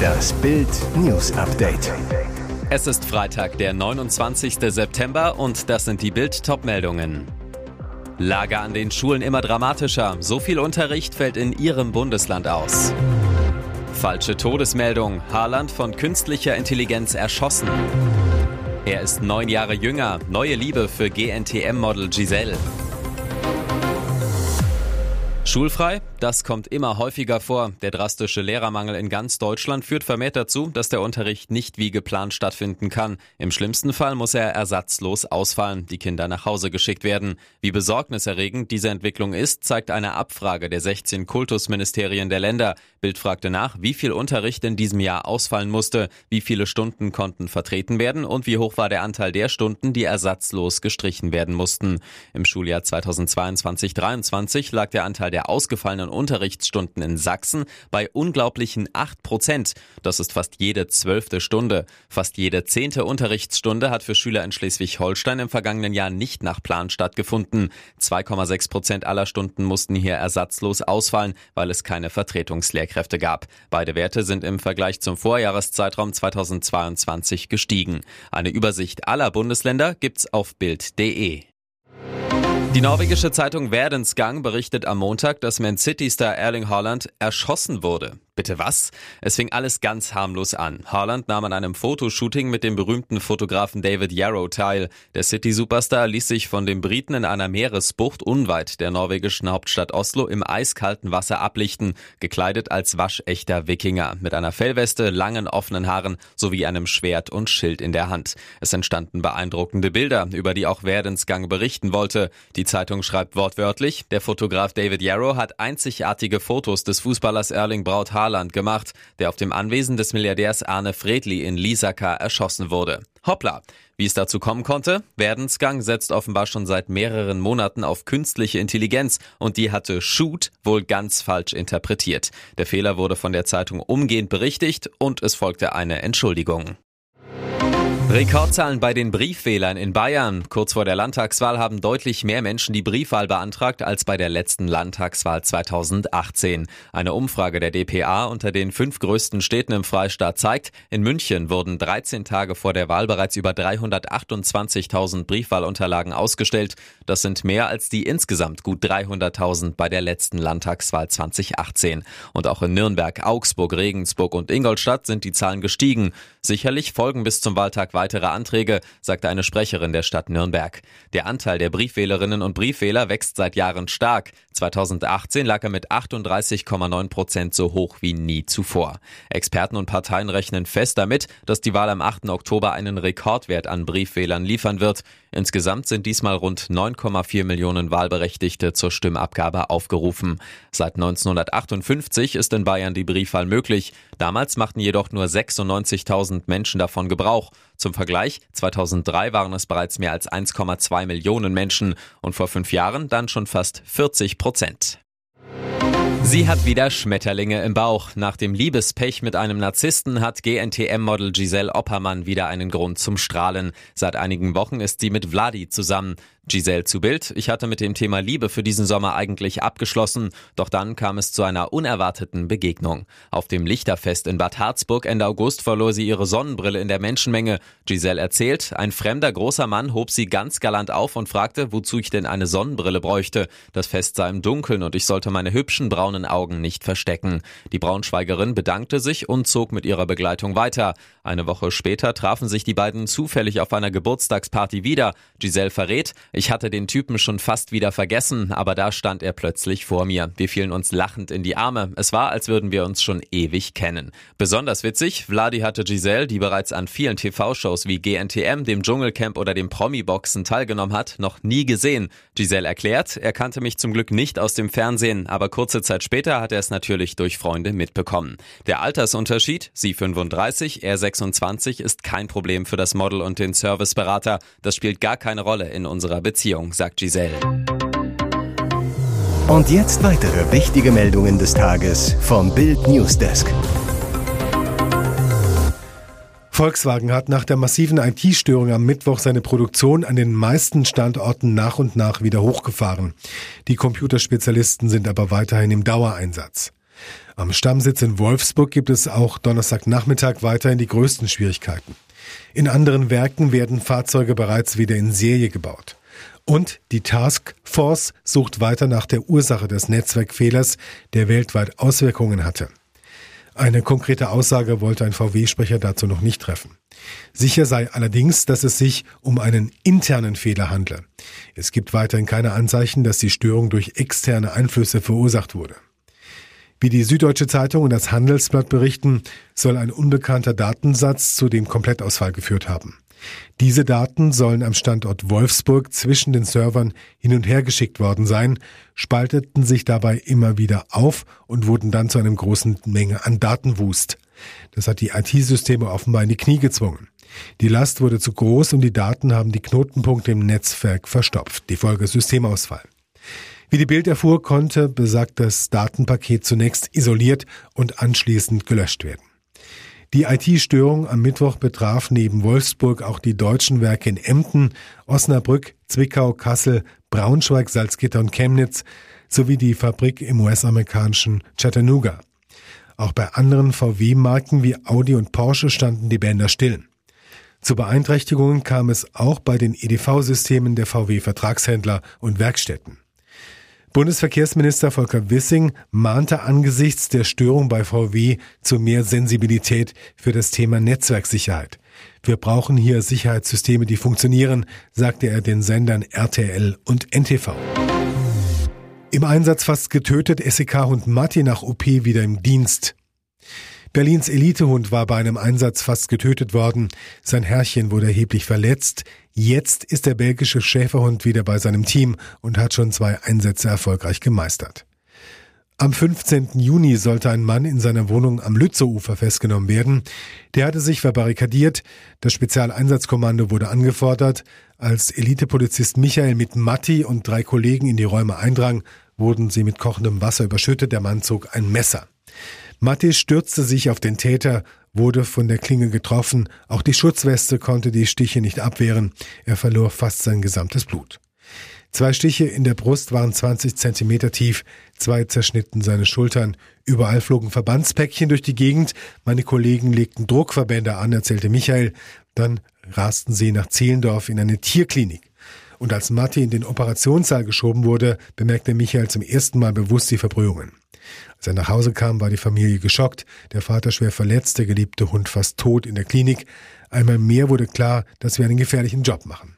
Das Bild News Update. Es ist Freitag, der 29. September und das sind die Bild meldungen Lage an den Schulen immer dramatischer. So viel Unterricht fällt in ihrem Bundesland aus. Falsche Todesmeldung. Haaland von künstlicher Intelligenz erschossen. Er ist neun Jahre jünger. Neue Liebe für GNTM-Model Giselle. Schulfrei? Das kommt immer häufiger vor. Der drastische Lehrermangel in ganz Deutschland führt vermehrt dazu, dass der Unterricht nicht wie geplant stattfinden kann. Im schlimmsten Fall muss er ersatzlos ausfallen, die Kinder nach Hause geschickt werden. Wie besorgniserregend diese Entwicklung ist, zeigt eine Abfrage der 16 Kultusministerien der Länder. Bild fragte nach, wie viel Unterricht in diesem Jahr ausfallen musste, wie viele Stunden konnten vertreten werden und wie hoch war der Anteil der Stunden, die ersatzlos gestrichen werden mussten. Im Schuljahr 2022-23 lag der Anteil der ausgefallenen Unterrichtsstunden in Sachsen bei unglaublichen 8 Prozent. Das ist fast jede zwölfte Stunde. Fast jede zehnte Unterrichtsstunde hat für Schüler in Schleswig-Holstein im vergangenen Jahr nicht nach Plan stattgefunden. 2,6 Prozent aller Stunden mussten hier ersatzlos ausfallen, weil es keine Vertretungslehrkräfte gab. Beide Werte sind im Vergleich zum Vorjahreszeitraum 2022 gestiegen. Eine Übersicht aller Bundesländer gibt's auf Bild.de. Die norwegische Zeitung Verdensgang berichtet am Montag, dass Man City-Star Erling Haaland erschossen wurde. Bitte was? Es fing alles ganz harmlos an. Haaland nahm an einem Fotoshooting mit dem berühmten Fotografen David Yarrow teil. Der City-Superstar ließ sich von den Briten in einer Meeresbucht unweit der norwegischen Hauptstadt Oslo im eiskalten Wasser ablichten, gekleidet als waschechter Wikinger, mit einer Fellweste, langen offenen Haaren sowie einem Schwert und Schild in der Hand. Es entstanden beeindruckende Bilder, über die auch Werdensgang berichten wollte. Die Zeitung schreibt wortwörtlich, der Fotograf David Yarrow hat einzigartige Fotos des Fußballers Erling Braut Haaland Saarland gemacht, der auf dem Anwesen des Milliardärs Arne Fredli in Lisaka erschossen wurde. Hoppla! Wie es dazu kommen konnte? Werdensgang setzt offenbar schon seit mehreren Monaten auf künstliche Intelligenz und die hatte Shoot wohl ganz falsch interpretiert. Der Fehler wurde von der Zeitung umgehend berichtigt und es folgte eine Entschuldigung. Rekordzahlen bei den Briefwählern in Bayern. Kurz vor der Landtagswahl haben deutlich mehr Menschen die Briefwahl beantragt als bei der letzten Landtagswahl 2018. Eine Umfrage der DPA unter den fünf größten Städten im Freistaat zeigt, in München wurden 13 Tage vor der Wahl bereits über 328.000 Briefwahlunterlagen ausgestellt. Das sind mehr als die insgesamt gut 300.000 bei der letzten Landtagswahl 2018. Und auch in Nürnberg, Augsburg, Regensburg und Ingolstadt sind die Zahlen gestiegen. Sicherlich folgen bis zum Wahltag weitere Anträge, sagte eine Sprecherin der Stadt Nürnberg. Der Anteil der Briefwählerinnen und Briefwähler wächst seit Jahren stark. 2018 lag er mit 38,9 Prozent so hoch wie nie zuvor. Experten und Parteien rechnen fest damit, dass die Wahl am 8. Oktober einen Rekordwert an Briefwählern liefern wird. Insgesamt sind diesmal rund 9,4 Millionen Wahlberechtigte zur Stimmabgabe aufgerufen. Seit 1958 ist in Bayern die Briefwahl möglich. Damals machten jedoch nur 96.000 Menschen davon Gebrauch. Zum Vergleich, 2003 waren es bereits mehr als 1,2 Millionen Menschen und vor fünf Jahren dann schon fast 40 Prozent. Sie hat wieder Schmetterlinge im Bauch. Nach dem Liebespech mit einem Narzissten hat GNTM-Model Giselle Oppermann wieder einen Grund zum Strahlen. Seit einigen Wochen ist sie mit Vladi zusammen. Giselle zu Bild. Ich hatte mit dem Thema Liebe für diesen Sommer eigentlich abgeschlossen, doch dann kam es zu einer unerwarteten Begegnung. Auf dem Lichterfest in Bad Harzburg Ende August verlor sie ihre Sonnenbrille in der Menschenmenge. Giselle erzählt, ein fremder großer Mann hob sie ganz galant auf und fragte, wozu ich denn eine Sonnenbrille bräuchte. Das Fest sei im Dunkeln und ich sollte meine hübschen braunen Augen nicht verstecken. Die Braunschweigerin bedankte sich und zog mit ihrer Begleitung weiter. Eine Woche später trafen sich die beiden zufällig auf einer Geburtstagsparty wieder. Giselle verrät, ich hatte den Typen schon fast wieder vergessen, aber da stand er plötzlich vor mir. Wir fielen uns lachend in die Arme. Es war, als würden wir uns schon ewig kennen. Besonders witzig, Vladi hatte Giselle, die bereits an vielen TV-Shows wie GNTM, dem Dschungelcamp oder dem Promi-Boxen teilgenommen hat, noch nie gesehen. Giselle erklärt, er kannte mich zum Glück nicht aus dem Fernsehen, aber kurze Zeit später hat er es natürlich durch Freunde mitbekommen. Der Altersunterschied, sie 35, er 26, ist kein Problem für das Model und den Serviceberater. Das spielt gar keine Rolle in unserer Beziehung. Beziehung, sagt Giselle. Und jetzt weitere wichtige Meldungen des Tages vom Bild Newsdesk. Volkswagen hat nach der massiven IT-Störung am Mittwoch seine Produktion an den meisten Standorten nach und nach wieder hochgefahren. Die Computerspezialisten sind aber weiterhin im Dauereinsatz. Am Stammsitz in Wolfsburg gibt es auch Donnerstagnachmittag weiterhin die größten Schwierigkeiten. In anderen Werken werden Fahrzeuge bereits wieder in Serie gebaut. Und die Task Force sucht weiter nach der Ursache des Netzwerkfehlers, der weltweit Auswirkungen hatte. Eine konkrete Aussage wollte ein VW-Sprecher dazu noch nicht treffen. Sicher sei allerdings, dass es sich um einen internen Fehler handle. Es gibt weiterhin keine Anzeichen, dass die Störung durch externe Einflüsse verursacht wurde. Wie die Süddeutsche Zeitung und das Handelsblatt berichten, soll ein unbekannter Datensatz zu dem Komplettausfall geführt haben. Diese Daten sollen am Standort Wolfsburg zwischen den Servern hin und her geschickt worden sein, spalteten sich dabei immer wieder auf und wurden dann zu einer großen Menge an Datenwust. Das hat die IT-Systeme offenbar in die Knie gezwungen. Die Last wurde zu groß und die Daten haben die Knotenpunkte im Netzwerk verstopft. Die Folge Systemausfall. Wie die Bild erfuhr, konnte besagtes Datenpaket zunächst isoliert und anschließend gelöscht werden. Die IT-Störung am Mittwoch betraf neben Wolfsburg auch die deutschen Werke in Emden, Osnabrück, Zwickau, Kassel, Braunschweig, Salzgitter und Chemnitz sowie die Fabrik im US-amerikanischen Chattanooga. Auch bei anderen VW-Marken wie Audi und Porsche standen die Bänder still. Zu Beeinträchtigungen kam es auch bei den EDV-Systemen der VW-Vertragshändler und Werkstätten. Bundesverkehrsminister Volker Wissing mahnte angesichts der Störung bei VW zu mehr Sensibilität für das Thema Netzwerksicherheit. Wir brauchen hier Sicherheitssysteme, die funktionieren, sagte er den Sendern RTL und NTV. Im Einsatz fast getötet, SEK-Hund Matti nach OP wieder im Dienst. Berlins Elitehund war bei einem Einsatz fast getötet worden. Sein Herrchen wurde erheblich verletzt. Jetzt ist der belgische Schäferhund wieder bei seinem Team und hat schon zwei Einsätze erfolgreich gemeistert. Am 15. Juni sollte ein Mann in seiner Wohnung am Lützowufer festgenommen werden. Der hatte sich verbarrikadiert. Das Spezialeinsatzkommando wurde angefordert. Als Elitepolizist Michael mit Matti und drei Kollegen in die Räume eindrang, wurden sie mit kochendem Wasser überschüttet. Der Mann zog ein Messer. Matti stürzte sich auf den Täter, wurde von der Klinge getroffen. Auch die Schutzweste konnte die Stiche nicht abwehren. Er verlor fast sein gesamtes Blut. Zwei Stiche in der Brust waren 20 Zentimeter tief, zwei zerschnitten seine Schultern. Überall flogen Verbandspäckchen durch die Gegend. Meine Kollegen legten Druckverbände an, erzählte Michael. Dann rasten sie nach Zehlendorf in eine Tierklinik. Und als Matti in den Operationssaal geschoben wurde, bemerkte Michael zum ersten Mal bewusst die Verbrühungen. Als er nach Hause kam, war die Familie geschockt, der Vater schwer verletzt, der geliebte Hund fast tot in der Klinik. Einmal mehr wurde klar, dass wir einen gefährlichen Job machen.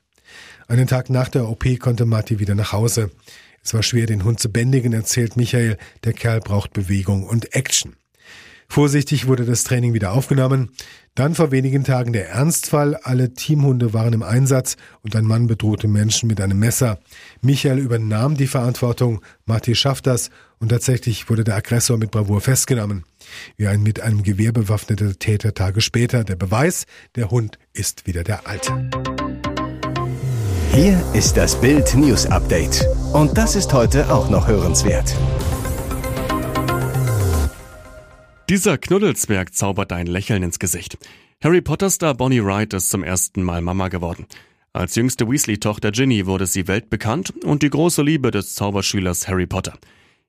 Einen Tag nach der OP konnte Matti wieder nach Hause. Es war schwer, den Hund zu bändigen, erzählt Michael. Der Kerl braucht Bewegung und Action. Vorsichtig wurde das Training wieder aufgenommen. Dann vor wenigen Tagen der Ernstfall. Alle Teamhunde waren im Einsatz und ein Mann bedrohte Menschen mit einem Messer. Michael übernahm die Verantwortung. Martin schafft das und tatsächlich wurde der Aggressor mit Bravour festgenommen. Wie ein mit einem Gewehr bewaffneter Täter Tage später. Der Beweis, der Hund ist wieder der alte. Hier ist das Bild News Update. Und das ist heute auch noch hörenswert. Dieser Knuddelsberg zaubert ein Lächeln ins Gesicht. Harry Potter-Star Bonnie Wright ist zum ersten Mal Mama geworden. Als jüngste Weasley-Tochter Ginny wurde sie weltbekannt und die große Liebe des Zauberschülers Harry Potter.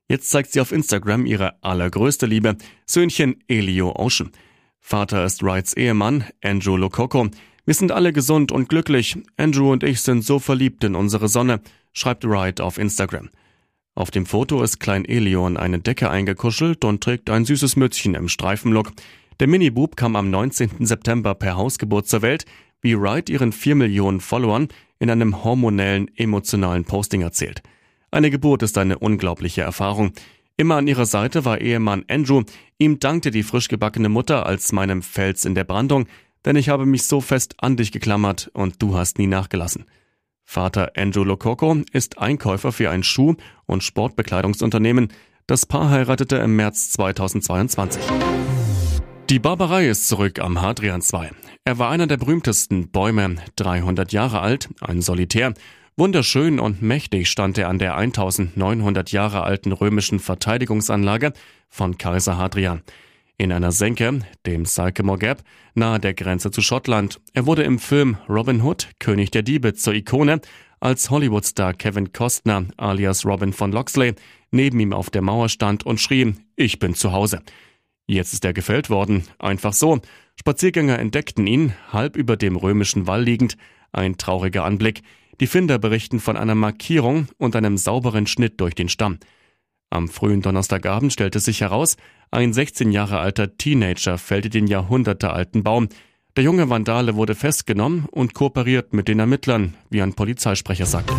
Jetzt zeigt sie auf Instagram ihre allergrößte Liebe, Söhnchen Elio Ocean. Vater ist Wrights Ehemann, Andrew Lococo. Wir sind alle gesund und glücklich. Andrew und ich sind so verliebt in unsere Sonne, schreibt Wright auf Instagram. Auf dem Foto ist Klein Elio in eine Decke eingekuschelt und trägt ein süßes Mützchen im Streifenlook. Der Mini-Bub kam am 19. September per Hausgeburt zur Welt, wie Wright ihren 4 Millionen Followern in einem hormonellen, emotionalen Posting erzählt. Eine Geburt ist eine unglaubliche Erfahrung. Immer an ihrer Seite war Ehemann Andrew. Ihm dankte die frisch gebackene Mutter als meinem Fels in der Brandung, denn ich habe mich so fest an dich geklammert und du hast nie nachgelassen. Vater Andrew Lococo ist Einkäufer für ein Schuh- und Sportbekleidungsunternehmen. Das Paar heiratete im März 2022. Die Barbarei ist zurück am Hadrian II. Er war einer der berühmtesten Bäume, 300 Jahre alt, ein Solitär. Wunderschön und mächtig stand er an der 1900 Jahre alten römischen Verteidigungsanlage von Kaiser Hadrian in einer Senke, dem Salkemore Gap, nahe der Grenze zu Schottland. Er wurde im Film Robin Hood, König der Diebe, zur Ikone, als Hollywoodstar Kevin Costner alias Robin von Loxley neben ihm auf der Mauer stand und schrie, ich bin zu Hause. Jetzt ist er gefällt worden, einfach so. Spaziergänger entdeckten ihn, halb über dem römischen Wall liegend, ein trauriger Anblick. Die Finder berichten von einer Markierung und einem sauberen Schnitt durch den Stamm. Am frühen Donnerstagabend stellte sich heraus, ein 16 Jahre alter Teenager fällte den jahrhundertealten Baum. Der junge Vandale wurde festgenommen und kooperiert mit den Ermittlern, wie ein Polizeisprecher sagte.